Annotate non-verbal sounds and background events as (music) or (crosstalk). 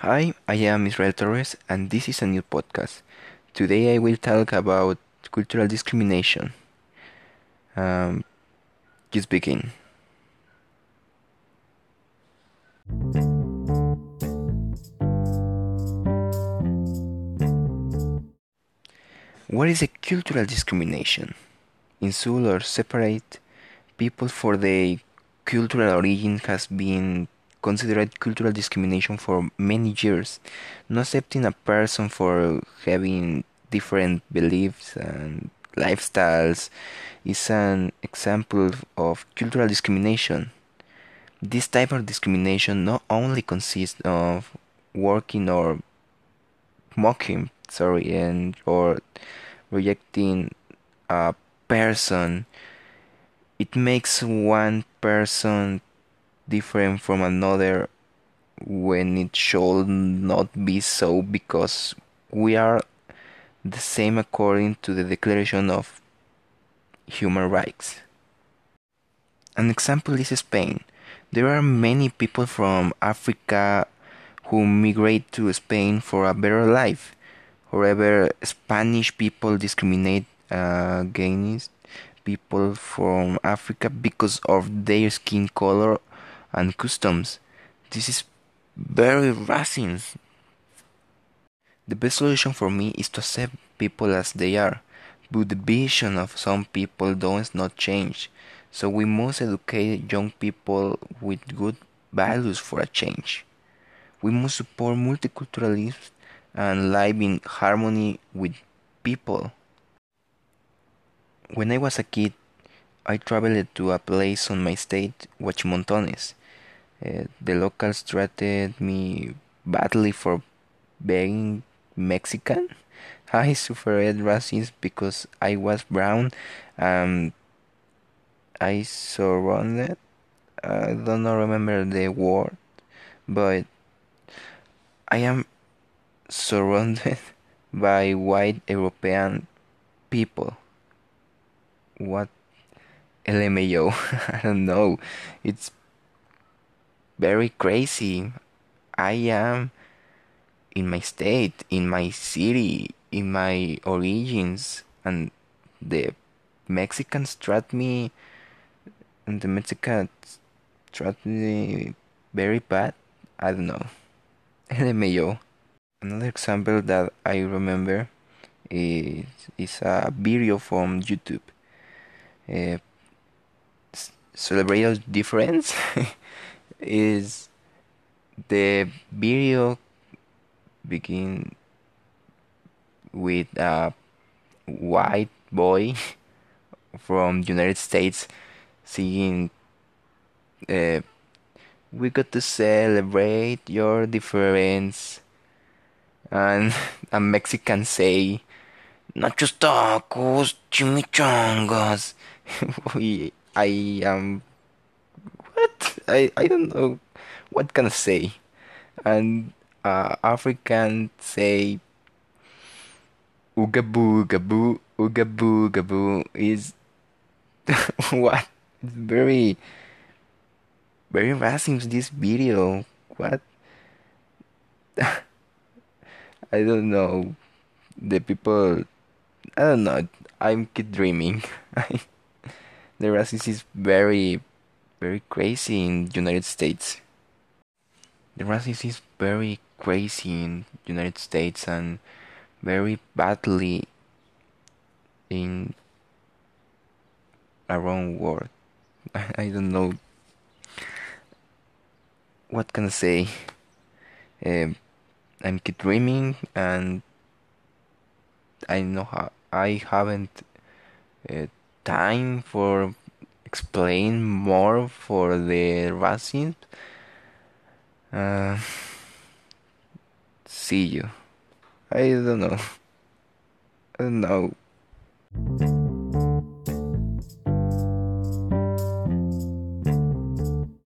Hi, I am Israel Torres, and this is a new podcast. Today I will talk about cultural discrimination. Um, just begin. What is a cultural discrimination? Insult or separate people for their cultural origin has been considered cultural discrimination for many years. Not accepting a person for having different beliefs and lifestyles is an example of cultural discrimination. This type of discrimination not only consists of working or mocking, sorry, and or rejecting a person, it makes one person different from another when it should not be so because we are the same according to the Declaration of Human Rights. An example is Spain. There are many people from Africa who migrate to Spain for a better life. However, Spanish people discriminate against people from Africa because of their skin color and customs. This is very racist. The best solution for me is to accept people as they are, but the vision of some people does not change. So we must educate young people with good values for a change. We must support multiculturalism and live in harmony with people. When I was a kid, I traveled to a place on my state, Huachimontones. Uh, the locals treated me badly for being Mexican. (laughs) I suffered racism because I was brown and I surrounded. I don't know, remember the word, but I am surrounded (laughs) by white European people. What LMAO? (laughs) I don't know. It's very crazy. I am in my state, in my city, in my origins, and the Mexicans treat me, and the Mexicans treat me very bad. I don't know. (laughs) LMAO. Another example that I remember is, is a video from YouTube. Uh, celebrate difference (laughs) is the video begin with a white boy (laughs) from United States singing uh, we got to celebrate your difference and (laughs) a Mexican say nachos tacos chimichangas (laughs) I am I I don't know what can I say. And uh, African say oogaboo gaboo oogaboo gaboo is (laughs) what? It's very very racist this video. What? (laughs) I don't know. The people I don't know. I'm keep dreaming. (laughs) The racism is very very crazy in United States. The racism is very crazy in United States and very badly in around world. (laughs) I don't know what can I say. Um, I'm keep dreaming and I know how I haven't uh, time for explain more for the racism. Uh, see you. I don't know. I don't know.